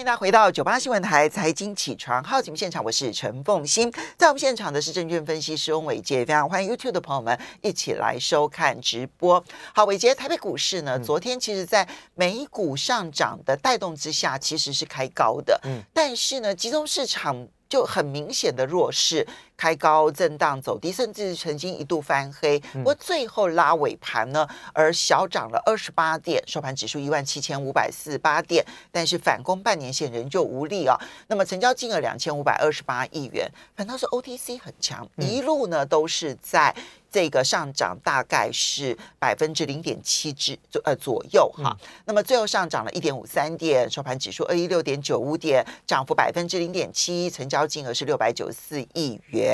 欢迎大家回到九八新闻台财经起床号节目现场，我是陈凤欣，在我们现场的是证券分析师翁伟杰，非常欢迎 YouTube 的朋友们一起来收看直播。好，伟杰，台北股市呢，昨天其实在美股上涨的带动之下，其实是开高的，嗯，但是呢，集中市场。就很明显的弱势，开高震荡走低，甚至曾经一度翻黑，不过最后拉尾盘呢，而小涨了二十八点，收盘指数一万七千五百四十八点，但是反攻半年线仍旧无力啊。那么成交金额两千五百二十八亿元，反倒是 OTC 很强，一路呢都是在。这个上涨大概是百分之零点七之左呃左右哈，那么最后上涨了一点五三点，收盘指数二一六点九五点，涨幅百分之零点七，成交金额是六百九十四亿元。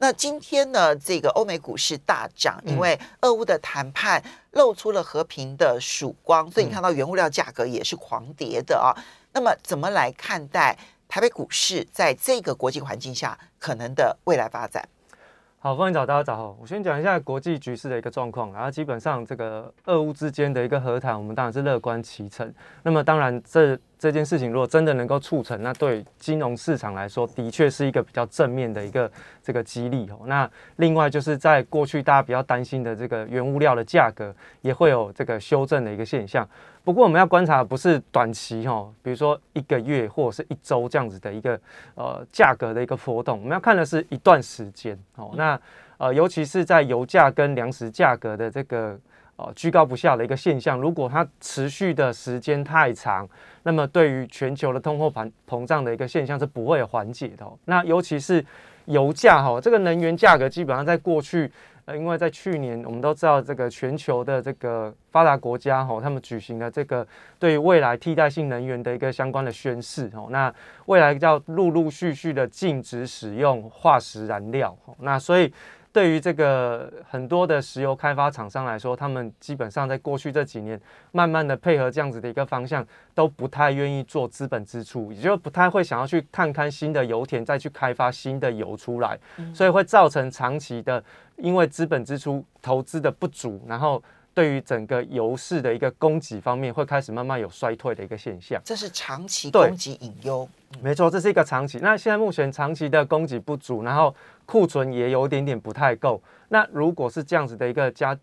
那今天呢，这个欧美股市大涨，因为俄乌的谈判露出了和平的曙光，所以你看到原物料价格也是狂跌的啊。那么怎么来看待台北股市在这个国际环境下可能的未来发展？好，欢迎早，大家早好。我先讲一下国际局势的一个状况，然后基本上这个俄乌之间的一个和谈，我们当然是乐观其成。那么当然这。这件事情如果真的能够促成，那对金融市场来说，的确是一个比较正面的一个这个激励哦。那另外就是在过去大家比较担心的这个原物料的价格，也会有这个修正的一个现象。不过我们要观察的不是短期哈，比如说一个月或者是一周这样子的一个呃价格的一个波动，我们要看的是一段时间哦。那呃尤其是在油价跟粮食价格的这个。呃，居高不下的一个现象，如果它持续的时间太长，那么对于全球的通货膨膨胀的一个现象是不会缓解的。那尤其是油价哈，这个能源价格基本上在过去，因为在去年我们都知道这个全球的这个发达国家哈，他们举行了这个对于未来替代性能源的一个相关的宣誓哦，那未来要陆陆续续的禁止使用化石燃料，那所以。对于这个很多的石油开发厂商来说，他们基本上在过去这几年，慢慢的配合这样子的一个方向，都不太愿意做资本支出，也就不太会想要去探勘新的油田，再去开发新的油出来，所以会造成长期的因为资本支出投资的不足，然后。对于整个油市的一个供给方面，会开始慢慢有衰退的一个现象，这是长期供给隐忧。没错，这是一个长期。那现在目前长期的供给不足，然后库存也有点点不太够。那如果是这样子的一个加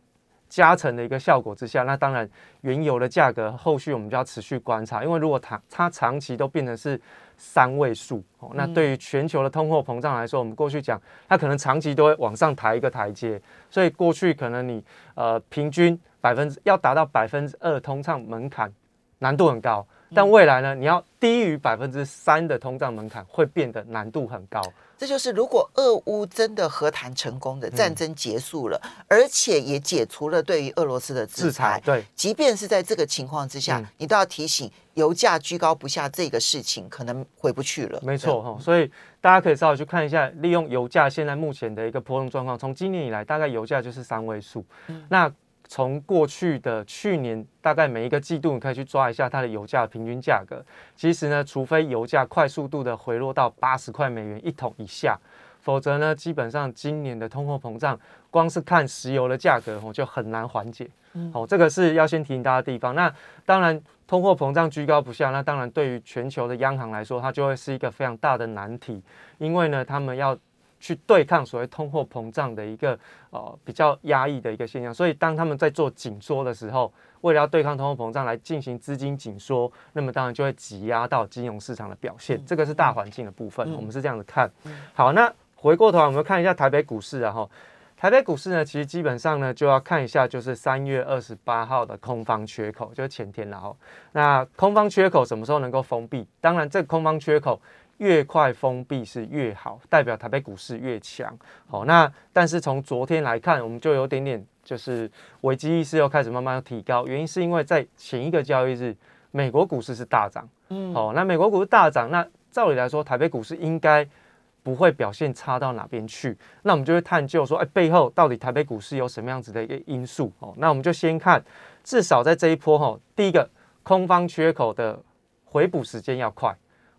加成的一个效果之下，那当然原油的价格后续我们就要持续观察，因为如果它它长期都变成是。三位数。哦，那对于全球的通货膨胀来说，我们过去讲，它可能长期都会往上抬一个台阶，所以过去可能你呃平均百分之要达到百分之二通胀门槛难度很高，但未来呢，你要低于百分之三的通胀门槛会变得难度很高。这就是如果俄乌真的和谈成功的战争结束了，而且也解除了对于俄罗斯的制裁，对，即便是在这个情况之下，你都要提醒油价居高不下这个事情可能回不去了。没错哈，所以大家可以稍微去看一下，利用油价现在目前的一个波动状况，从今年以来大概油价就是三位数，嗯那。从过去的去年，大概每一个季度，你可以去抓一下它的油价平均价格。其实呢，除非油价快速度的回落到八十块美元一桶以下，否则呢，基本上今年的通货膨胀，光是看石油的价格，哦，就很难缓解。好，这个是要先提醒大家的地方。那当然，通货膨胀居高不下，那当然对于全球的央行来说，它就会是一个非常大的难题，因为呢，他们要。去对抗所谓通货膨胀的一个呃比较压抑的一个现象，所以当他们在做紧缩的时候，为了要对抗通货膨胀来进行资金紧缩，那么当然就会挤压到金融市场的表现。这个是大环境的部分，我们是这样子看。好，那回过头来我们看一下台北股市，然后台北股市呢，其实基本上呢就要看一下就是三月二十八号的空方缺口，就是前天然后那空方缺口什么时候能够封闭？当然，这个空方缺口。越快封闭是越好，代表台北股市越强。好，那但是从昨天来看，我们就有点点就是危机意识又开始慢慢提高。原因是因为在前一个交易日，美国股市是大涨。嗯，好，那美国股市大涨，那照理来说，台北股市应该不会表现差到哪边去。那我们就会探究说，哎，背后到底台北股市有什么样子的一个因素？哦，那我们就先看，至少在这一波哈，第一个空方缺口的回补时间要快。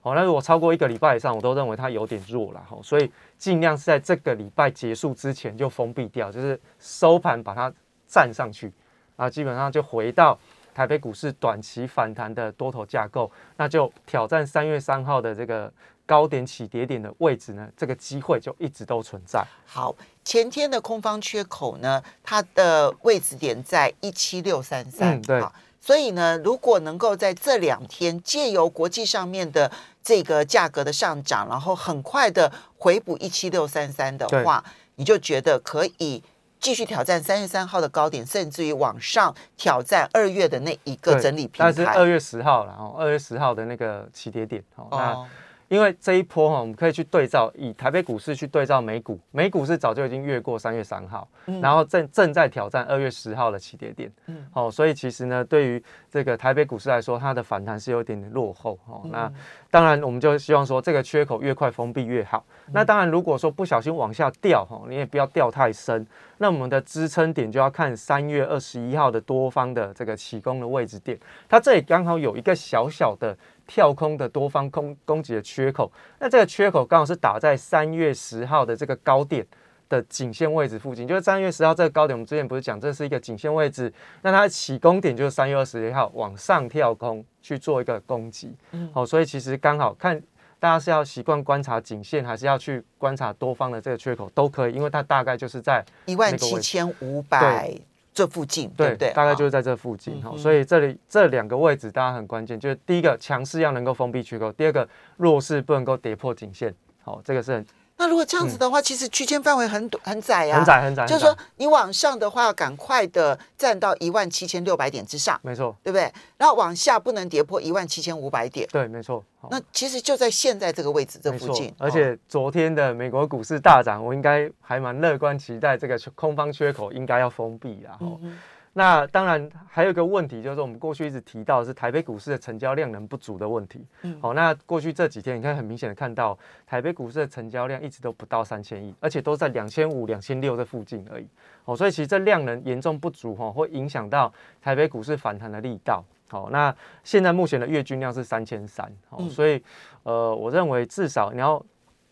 哦，那如果超过一个礼拜以上，我都认为它有点弱了哈，所以尽量是在这个礼拜结束之前就封闭掉，就是收盘把它站上去啊，基本上就回到台北股市短期反弹的多头架构，那就挑战三月三号的这个高点起跌点的位置呢，这个机会就一直都存在。好，前天的空方缺口呢，它的位置点在一七六三三，嗯对好，所以呢，如果能够在这两天借由国际上面的这个价格的上涨，然后很快的回补一七六三三的话，你就觉得可以。继续挑战三月三号的高点，甚至于往上挑战二月的那一个整理平但是。二月十号了哦，二月十号的那个起跌点哦，那哦，因为这一波哈，我们可以去对照，以台北股市去对照美股，美股是早就已经越过三月三号，嗯然后正正在挑战二月十号的起跌点，嗯好，哦，所以其实呢，对于这个台北股市来说，它的反弹是有点点落后哦。嗯那当然，我们就希望说这个缺口越快封闭越好。嗯那当然，如果说不小心往下掉哈，你也不要掉太深。那我们的支撑点就要看三月二十一号的多方的这个起攻的位置点，它这里刚好有一个小小的跳空的多方空攻击的缺口。那这个缺口刚好是打在三月十号的这个高点的颈线位置附近，就是三月十号这个高点，我们之前不是讲这是一个颈线位置，那它的起攻点就是三月二十一号往上跳空去做一个攻击。嗯好、所以其实刚好看大家是要习惯观察颈线，还是要去观察多方的这个缺口都可以，因为它大概就是在一万七千五百这附近，对不对？大概啊就是在这附近哈、嗯哼所以这里这两个位置大家很关键，就是第一个强势要能够封闭缺口，第二个弱势不能够跌破颈线。好、这个是很那如果这样子的话，其实区间范围很短很窄呀、很窄很窄，就是说你往上的话，要赶快的站到一万七千六百点之上，没错，对不对？然后往下不能跌破一万七千五百点。对，没错。那其实就在现在这个位置这附近，哦而且昨天的美国股市大涨，我应该还蛮乐观期待这个空方缺口应该要封闭啦。哦嗯那当然还有一个问题，就是我们过去一直提到的是台北股市的成交量能不足的问题。嗯好、那过去这几天你看很明显的看到台北股市的成交量一直都不到三千亿，而且都在两千五、两千六这附近而已。哦，所以其实这量能严重不足哈、哦，会影响到台北股市反弹的力道。好、那现在目前的月均量是三千三，哦，嗯所以呃，我认为至少你要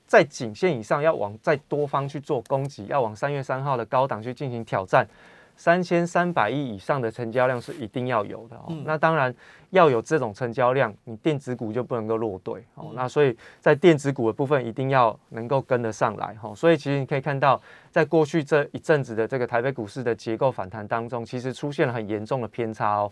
在颈线以上，要往在多方去做攻击，要往三月三号的高档去进行挑战。三千三百亿以上的成交量是一定要有的哦。嗯那当然要有这种成交量，你电子股就不能够落队哦。嗯那所以在电子股的部分一定要能够跟得上来哈、哦。所以其实你可以看到，在过去这一阵子的这个台北股市的结构反弹当中，其实出现了很严重的偏差哦。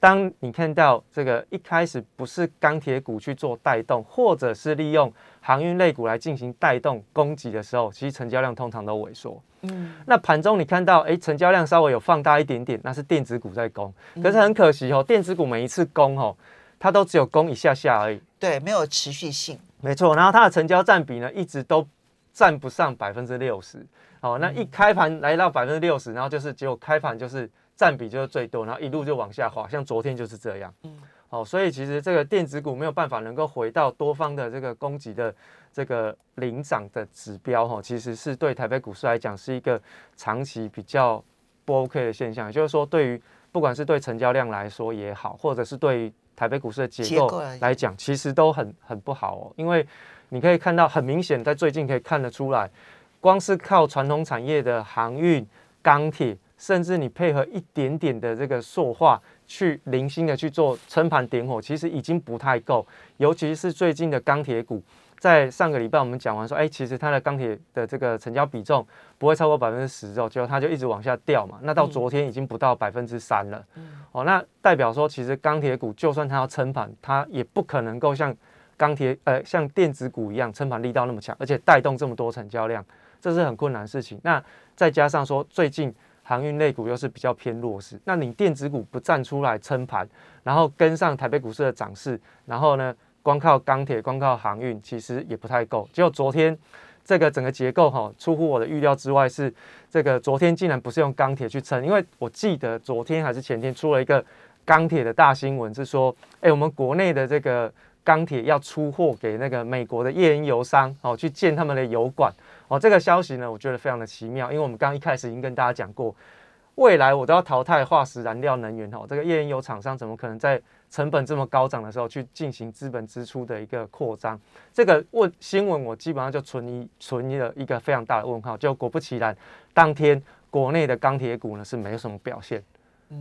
当你看到这个一开始不是钢铁股去做带动，或者是利用航运类股来进行带动攻击的时候，其实成交量通常都萎缩。嗯那盘中你看到，哎，成交量稍微有放大一点点，那是电子股在攻。可是很可惜哦，电子股每一次攻哦，它都只有攻一下下而已。对，没有持续性。没错，然后它的成交占比呢，一直都占不上百分之六十。哦，那一开盘来到百分之六十，然后就是结果开盘就是占比就是最多，然后一路就往下滑，像昨天就是这样。嗯哦，所以其实这个电子股没有办法能够回到多方的这个攻击的这个领涨的指标，哈、其实是对台北股市来讲是一个长期比较不 OK 的现象。也就是说，对于不管是对成交量来说也好，或者是对于台北股市的结构来讲，其实都很很不好哦。因为你可以看到，很明显在最近可以看得出来，光是靠传统产业的航运、钢铁，甚至你配合一点点的这个塑化，去零星的去做撑盘点火，其实已经不太够。尤其是最近的钢铁股，在上个礼拜我们讲完说，哎，其实它的钢铁的这个成交比重不会超过百分之十哦，结果它就一直往下掉嘛。那到昨天已经不到百分之三了。哦，那代表说，其实钢铁股就算它要撑盘，它也不可能够像钢铁呃像电子股一样撑盘力道那么强，而且带动这么多成交量，这是很困难的事情。那再加上说最近航运类股又是比较偏弱势，那你电子股不站出来撑盘，然后跟上台北股市的涨势，然后呢，光靠钢铁、光靠航运其实也不太够。结果昨天这个整个结构哈、出乎我的预料之外，是这个昨天竟然不是用钢铁去撑，因为我记得昨天还是前天出了一个钢铁的大新闻，是说，哎，我们国内的这个钢铁要出货给那个美国的页岩油商哦，去建他们的油管哦。这个消息呢，我觉得非常的奇妙，因为我们刚刚一开始已经跟大家讲过，未来我都要淘汰化石燃料能源哦，这个页岩油厂商怎么可能在成本这么高涨的时候去进行资本支出的一个扩张？这个问新闻我基本上就存疑存疑了一个非常大的问号，就果不其然，当天国内的钢铁股呢是没有什么表现。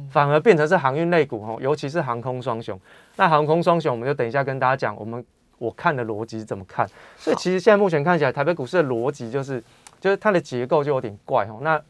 反而变成是航运类股哦，尤其是航空双雄。那航空双雄，我们就等一下跟大家讲，我们我看的逻辑是怎么看。所以其实现在目前看起来，台北股市的逻辑就是，就是它的结构就有点怪哦。那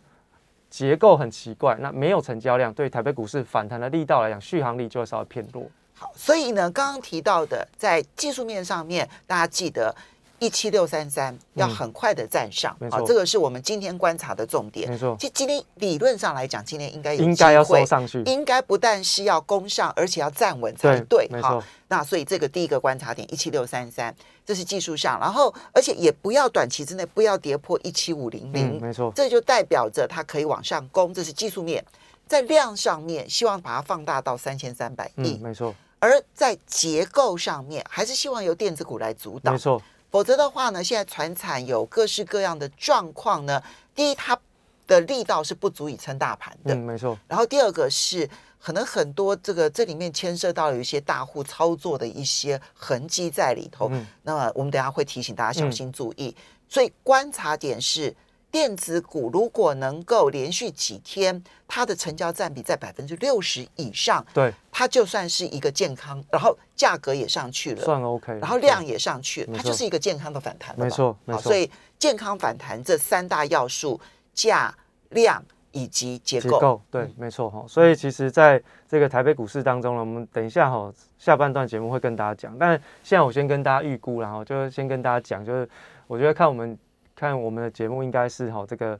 结构很奇怪，那没有成交量，对台北股市反弹的力道来讲，续航力就会稍微偏弱。好，所以呢，刚刚提到的在技术面上面，大家记得。一七六三三要很快的站上，好，这个是我们今天观察的重点。没错，其实今天理论上来讲，今天应该有应该要收上去，应该不但是要攻上，而且要站稳才对。好，那所以这个第一个观察点一七六三三，这是技术上，然后而且也不要短期之内不要跌破一七五零零，没错，这就代表着它可以往上攻，这是技术面。在量上面，希望把它放大到三千三百亿，没错。而在结构上面，还是希望由电子股来主导，没错。否则的话呢，现在船产有各式各样的状况呢。第一，它的力道是不足以撑大盘的，嗯，没错。然后第二个是，可能很多这个这里面牵涉到有一些大户操作的一些痕迹在里头。嗯，那么我们等下会提醒大家小心注意。所以观察点是。电子股如果能够连续几天，它的成交占比在百分之六十以上，对，它就算是一个健康，然后价格也上去了，算 OK，然后量也上去了，它就是一个健康的反弹，没错，没错。所以健康反弹这三大要素：价、量以及结构，对，没错哈。所以其实在这个台北股市当中呢，我们等一下哈下半段节目会跟大家讲，但现在我先跟大家预估，然后就是先跟大家讲，就是我觉得看我们。看我们的节目应该是哈这个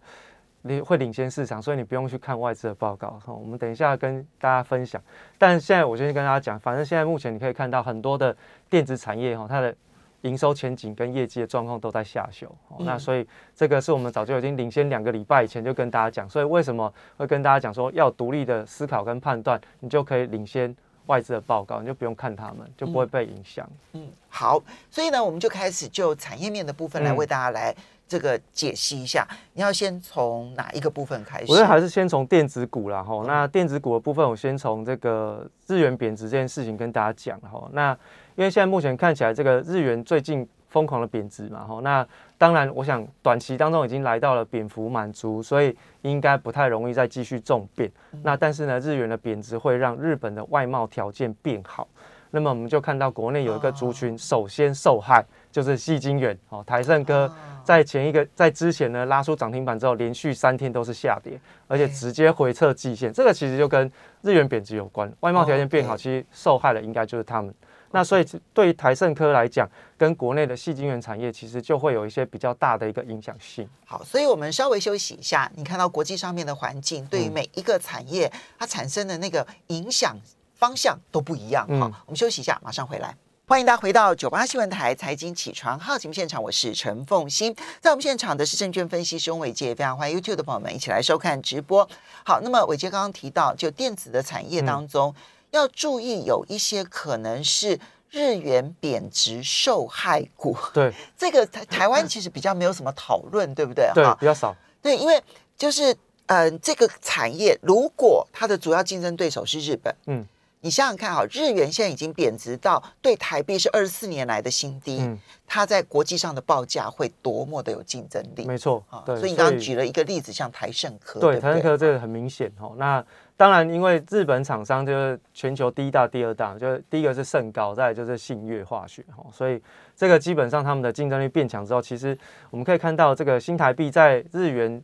你会领先市场，所以你不用去看外资的报告哈。我们等一下跟大家分享。但现在我先跟大家讲，反正现在目前你可以看到很多的电子产业哈，它的营收前景跟业绩的状况都在下修。那所以这个是我们早就已经领先两个礼拜以前就跟大家讲。所以为什么会跟大家讲说要独立的思考跟判断，你就可以领先外资的报告，你就不用看他们，就不会被影响。嗯，好。所以呢，我们就开始就产业面的部分来为大家来。这个解析一下，你要先从哪一个部分开始？我觉得还是先从电子股啦，哈。那电子股的部分，我先从这个日元贬值这件事情跟大家讲哈。那因为现在目前看起来，这个日元最近疯狂的贬值嘛，哈。那当然，我想短期当中已经来到了贬幅满足，所以应该不太容易再继续重贬。那但是呢，日元的贬值会让日本的外贸条件变好。那么我们就看到国内有一个族群首先受害，就是细晶元哦，台盛科在前一个在之前呢拉出涨停板之后，连续三天都是下跌，而且直接回撤季线，这个其实就跟日元贬值有关，外贸条件变好，其实受害的应该就是他们。那所以对于台盛科来讲，跟国内的细晶圆产业其实就会有一些比较大的一个影响性。好，所以我们稍微休息一下，你看到国际上面的环境，对于每一个产业它产生的那个影响。方向都不一样。好，我们休息一下，马上回来。欢迎大家回到九八新闻台财经起床号节目现场，我是陈凤欣。在我们现场的是证券分析师翁伟杰，非常欢迎 YouTube 的朋友们一起来收看直播。好，那么伟杰刚刚提到，就电子的产业当中，要注意有一些可能是日元贬值受害股。对，这个台台湾其实比较没有什么讨论，对不对？对，比较少。对，因为就是嗯，这个产业如果它的主要竞争对手是日本，嗯。你想想看，哈，日元现在已经贬值到对台币是二十四年来的新低，嗯，它在国际上的报价会多么的有竞争力？没错，对。所以你刚刚举了一个例子，像台盛科，对，台盛科这个很明显哦。那当然，因为日本厂商就是全球第一大、第二大，就是第一个是盛高，再就是信越化学，哈，所以这个基本上他们的竞争力变强之后，其实我们可以看到这个新台币在日元。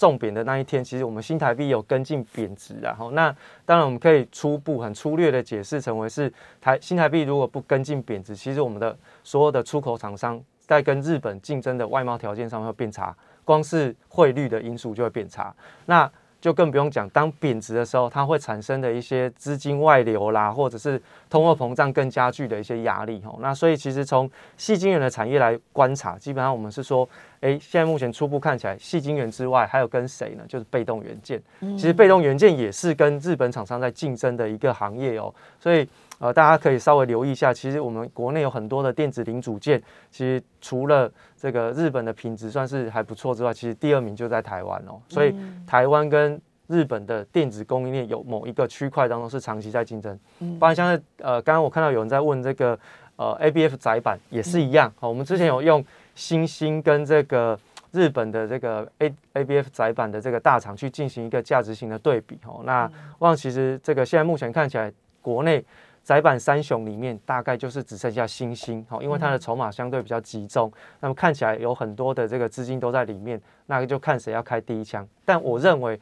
重贬的那一天，其实我们新台币有跟进贬值，然后那当然我们可以初步很粗略的解释成为是台新台币如果不跟进贬值，其实我们的所有的出口厂商在跟日本竞争的外贸条件上会变差，光是汇率的因素就会变差，那。就更不用讲，当贬值的时候，它会产生的一些资金外流啦，或者是通货膨胀更加剧的一些压力吼。那所以其实从细晶圆的产业来观察，基本上我们是说，哎，现在目前初步看起来，细晶圆之外还有跟谁呢？就是被动元件。其实被动元件也是跟日本厂商在竞争的一个行业哦。所以呃，大家可以稍微留意一下，其实我们国内有很多的电子零组件，其实除了这个日本的品质算是还不错之外，其实第二名就在台湾哦，所以台湾跟日本的电子供应链有某一个区块当中是长期在竞争，不然像是呃，刚刚我看到有人在问这个呃 A B F 窄板也是一样，好，我们之前有用星星跟这个日本的这个 A A B F 窄板的这个大厂去进行一个价值型的对比。哦。那望其实这个现在目前看起来，国内窄板三雄里面大概就是只剩下星星，好，因为它的筹码相对比较集中，那么看起来有很多的这个资金都在里面，那就看谁要开第一枪。但我认为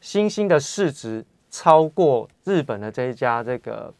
星星的市值超过日本的这一家这个。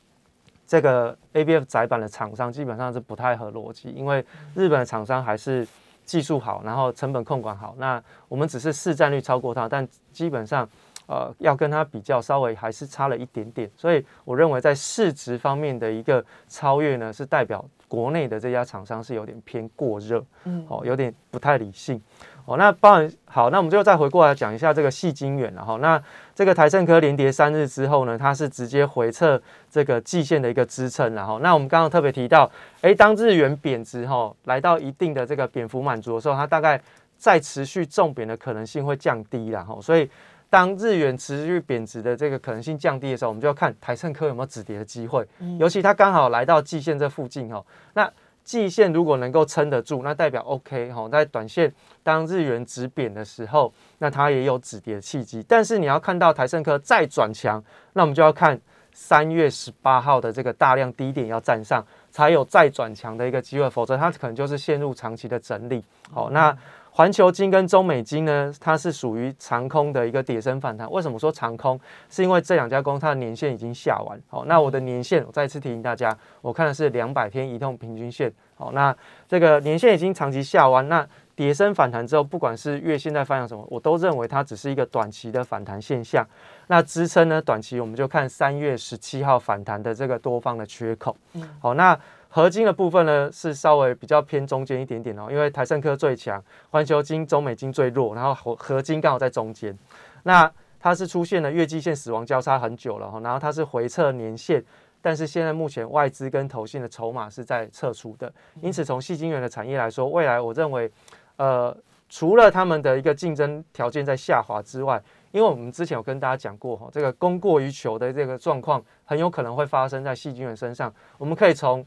这个 A B F 窄板的厂商基本上是不太合逻辑，因为日本的厂商还是技术好，然后成本控管好。那我们只是市占率超过它，但基本上呃要跟它比较，稍微还是差了一点点。所以我认为在市值方面的一个超越呢，是代表国内的这家厂商是有点偏过热，嗯，哦，有点不太理性。哦，那当然好，那我们就再回过来讲一下这个细晶圆了哈。那这个台盛科连跌三日之后呢，它是直接回撤这个季线的一个支撑，然后那我们刚刚特别提到，哎，当日元贬值哈，来到一定的这个贬幅满足的时候，它大概再持续重贬的可能性会降低了哈。所以当日元持续贬值的这个可能性降低的时候，我们就要看台盛科有没有止跌的机会，尤其它刚好来到季线这附近哦，那。季线如果能够撑得住，那代表 OK 哈，在短线当日元止贬的时候，那它也有止跌的契机。但是你要看到台盛科再转强，那我们就要看三月十八号的这个大量低点要站上，才有再转强的一个机会，否则它可能就是陷入长期的整理。好，那。环球金跟中美金呢，它是属于长空的一个跌升反弹。为什么说长空？是因为这两家公司它的年限已经下完。好，那我的年限，我再次提醒大家，我看的是两百天移动平均线。好，那这个年限已经长期下完，那跌升反弹之后，不管是月线在反映什么，我都认为它只是一个短期的反弹现象。那支撑呢，短期我们就看三月十七号反弹的这个多方的缺口。嗯，好，那。合金的部分呢，是稍微比较偏中间一点点哦，因为台盛科最强，环球金、中美金最弱，然后合合金刚好在中间。那它是出现了月季线死亡交叉很久了哈，然后它是回撤年线，但是现在目前外资跟投信的筹码是在撤出的，因此从细晶圆的产业来说，未来我认为，呃，除了他们的一个竞争条件在下滑之外，因为我们之前有跟大家讲过哈，这个供过于求的这个状况很有可能会发生在细晶圆身上，我们可以从。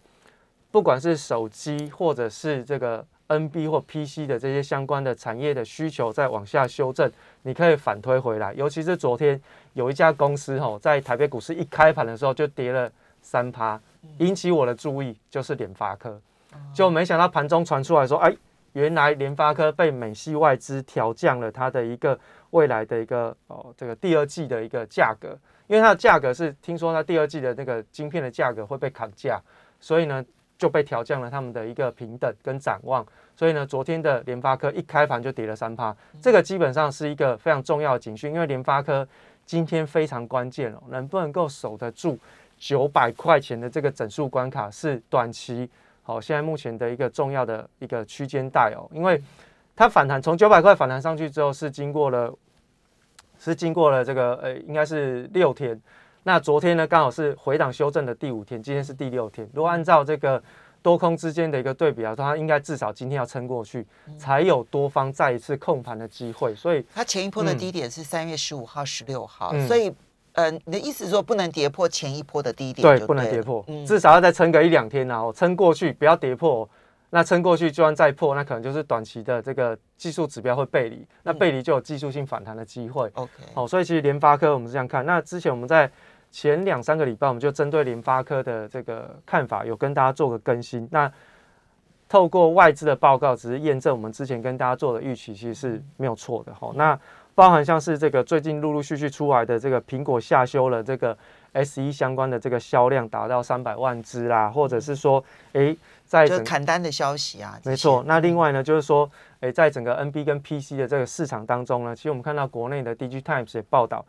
不管是手机或者是这个 NB 或 PC 的这些相关的产业的需求在往下修正，你可以反推回来。尤其是昨天有一家公司哈，在台北股市一开盘的时候就跌了三趴，引起我的注意，就是联发科。就没想到盘中传出来说，哎，原来联发科被美系外资调降了它的一个未来的一个哦这个第二季的一个价格，因为它的价格是听说它第二季的那个晶片的价格会被砍价，所以呢。就被调降了他们的一个平等跟展望，所以呢，昨天的联发科一开盘就跌了三趴，这个基本上是一个非常重要的警讯，因为联发科今天非常关键哦，能不能够守得住九百块钱的这个整数关卡，是短期好现在目前的一个重要的一个区间带哦，因为它反弹从九百块反弹上去之后，是经过了是经过了这个呃，应该是六天。那昨天呢，刚好是回档修正的第五天，今天是第六天。如果按照这个多空之间的一个对比来说，它应该至少今天要撑过去，才有多方再一次控盘的机会。所以它前一波的低点是三月十五号、十六号，所以，呃，你的意思是说不能跌破前一波的低点？对，不能跌破，至少要再撑个一两天，然后撑过去，不要跌破。那撑过去，就算再破，那可能就是短期的这个技术指标会背离，那背离就有技术性反弹的机会。OK，好，所以其实联发科我们是这样看。那之前我们在前两三个礼拜，我们就针对联发科的这个看法，有跟大家做个更新。那透过外资的报告，只是验证我们之前跟大家做的预期，其实是没有错的。哈，那包含像是这个最近陆陆续续出来的这个苹果下修了这个 S 一相关的这个销量达到三百万只啦，或者是说，哎，在砍单的消息啊，没错。那另外呢，就是说，哎，在整个 NB 跟 PC 的这个市场当中呢，其实我们看到国内的 DG Times 也报道。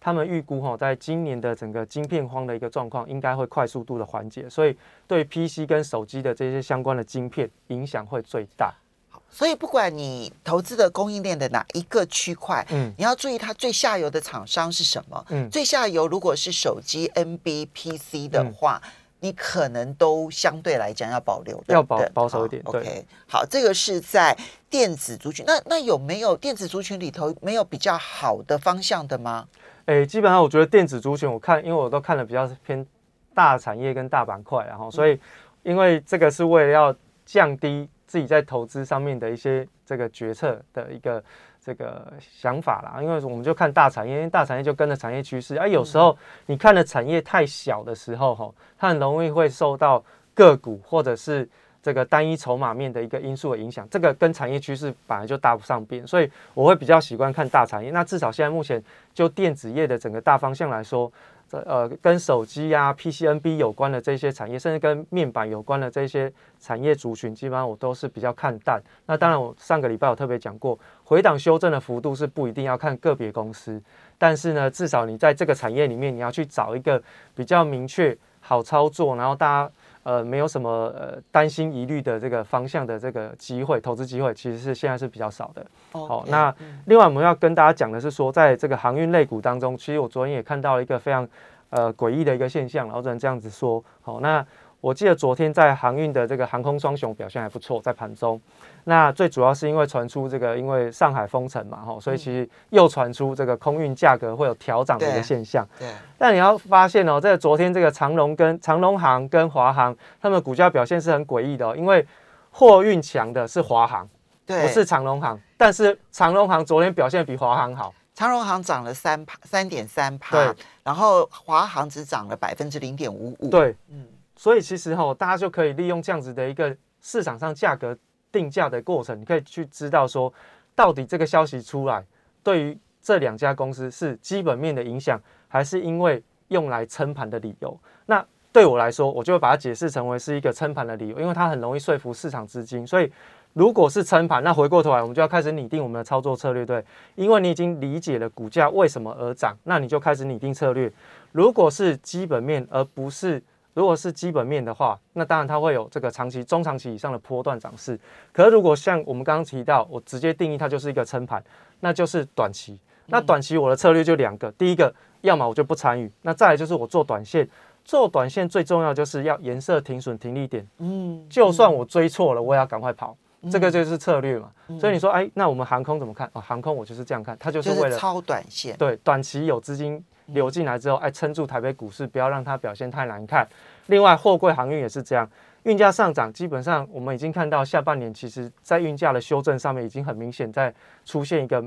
他们预估哈，在今年的整个晶片荒的一个状况，应该会快速度的缓解，所以对 PC 跟手机的这些相关的晶片影响会最大。好，所以不管你投资的供应链的哪一个区块，嗯，你要注意它最下游的厂商是什么。嗯，最下游如果是手机、NB、PC 的话，你可能都相对来讲要保留，要保保守一点。OK，好，这个是在电子族群。那那有没有电子族群里头没有比较好的方向的吗？诶，基本上我觉得电子族群，我看，因为我都看的比较偏大产业跟大板块，然后，所以因为这个是为了要降低自己在投资上面的一些这个决策的一个这个想法啦。因为我们就看大产业，因为大产业就跟着产业趋势。啊，有时候你看的产业太小的时候，哈，它很容易会受到个股或者是。这个单一筹码面的一个因素的影响，这个跟产业趋势本来就搭不上边，所以我会比较习惯看大产业。那至少现在目前就电子业的整个大方向来说，这呃跟手机啊、PCNB 有关的这些产业，甚至跟面板有关的这些产业族群，基本上我都是比较看淡。那当然，我上个礼拜我特别讲过，回档修正的幅度是不一定要看个别公司，但是呢，至少你在这个产业里面，你要去找一个比较明确、好操作，然后大家。呃，没有什么呃担心疑虑的这个方向的这个机会，投资机会其实是现在是比较少的。好，那另外我们要跟大家讲的是说，在这个航运类股当中，其实我昨天也看到了一个非常呃诡异的一个现象，然后只能这样子说。好，那。我记得昨天在航运的这个航空双雄表现还不错，在盘中。那最主要是因为传出这个，因为上海封城嘛，哈，所以其实又传出这个空运价格会有调涨的一个现象。对。但你要发现哦，在昨天这个长龙跟长龙航跟华航，他们股价表现是很诡异的，哦因为货运强的是华航，对，不是长龙航。但是长龙航昨天表现比华航好，长龙航涨了三趴，三点三趴，对。然后华航只涨了百分之零点五五，对，嗯。所以其实哈，大家就可以利用这样子的一个市场上价格定价的过程，你可以去知道说，到底这个消息出来，对于这两家公司是基本面的影响，还是因为用来撑盘的理由？那对我来说，我就会把它解释成为是一个撑盘的理由，因为它很容易说服市场资金。所以如果是撑盘，那回过头来我们就要开始拟定我们的操作策略，对，因为你已经理解了股价为什么而涨，那你就开始拟定策略。如果是基本面，而不是如果是基本面的话，那当然它会有这个长期、中长期以上的波段涨势。可是如果像我们刚刚提到，我直接定义它就是一个撑盘，那就是短期。那短期我的策略就两个，第一个，要么我就不参与；那再来就是我做短线。做短线最重要就是要颜色停损停利点。嗯，就算我追错了，我也要赶快跑。这个就是策略嘛。所以你说，哎，那我们航空怎么看？哦，航空我就是这样看，它就是为了超短线。对，短期有资金。流进来之后，哎，撑住台北股市，不要让它表现太难看。另外，货柜航运也是这样，运价上涨，基本上我们已经看到下半年，其实在运价的修正上面已经很明显在出现一个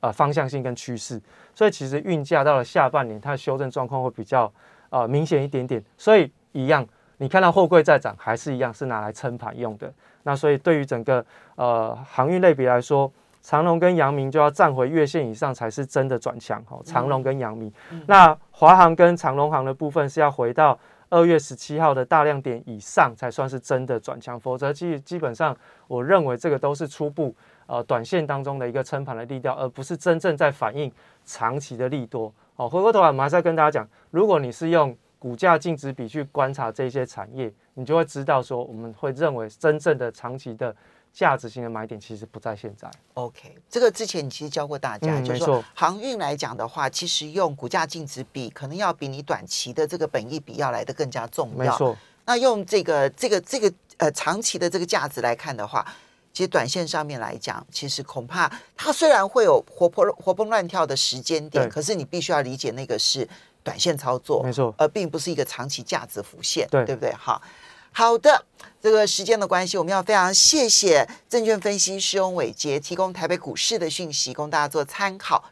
呃方向性跟趋势。所以，其实运价到了下半年，它的修正状况会比较呃明显一点点。所以，一样，你看到货柜在涨，还是一样是拿来撑盘用的。那所以，对于整个呃航运类别来说，长隆跟阳明就要站回月线以上才是真的转强哦。长隆跟阳明，那华航跟长隆航的部分是要回到二月十七号的大量点以上才算是真的转强，否则基基本上我认为这个都是初步呃短线当中的一个撑盘的力调，而不是真正在反映长期的利多哦。回过头来，我们还是要跟大家讲，如果你是用股价净值比去观察这些产业，你就会知道说，我们会认为真正的长期的。价值型的买点其实不在现在。OK，这个之前你其实教过大家，就是说航运来讲的话，其实用股价净值比可能要比你短期的这个本益比要来的更加重要。没错。那用这个这个这个呃长期的这个价值来看的话，其实短线上面来讲，其实恐怕它虽然会有活泼活蹦乱跳的时间点，可是你必须要理解那个是短线操作，没错，而并不是一个长期价值浮现，对对不对？好。好的，这个时间的关系，我们要非常谢谢证券分析师翁伟杰提供台北股市的讯息，供大家做参考。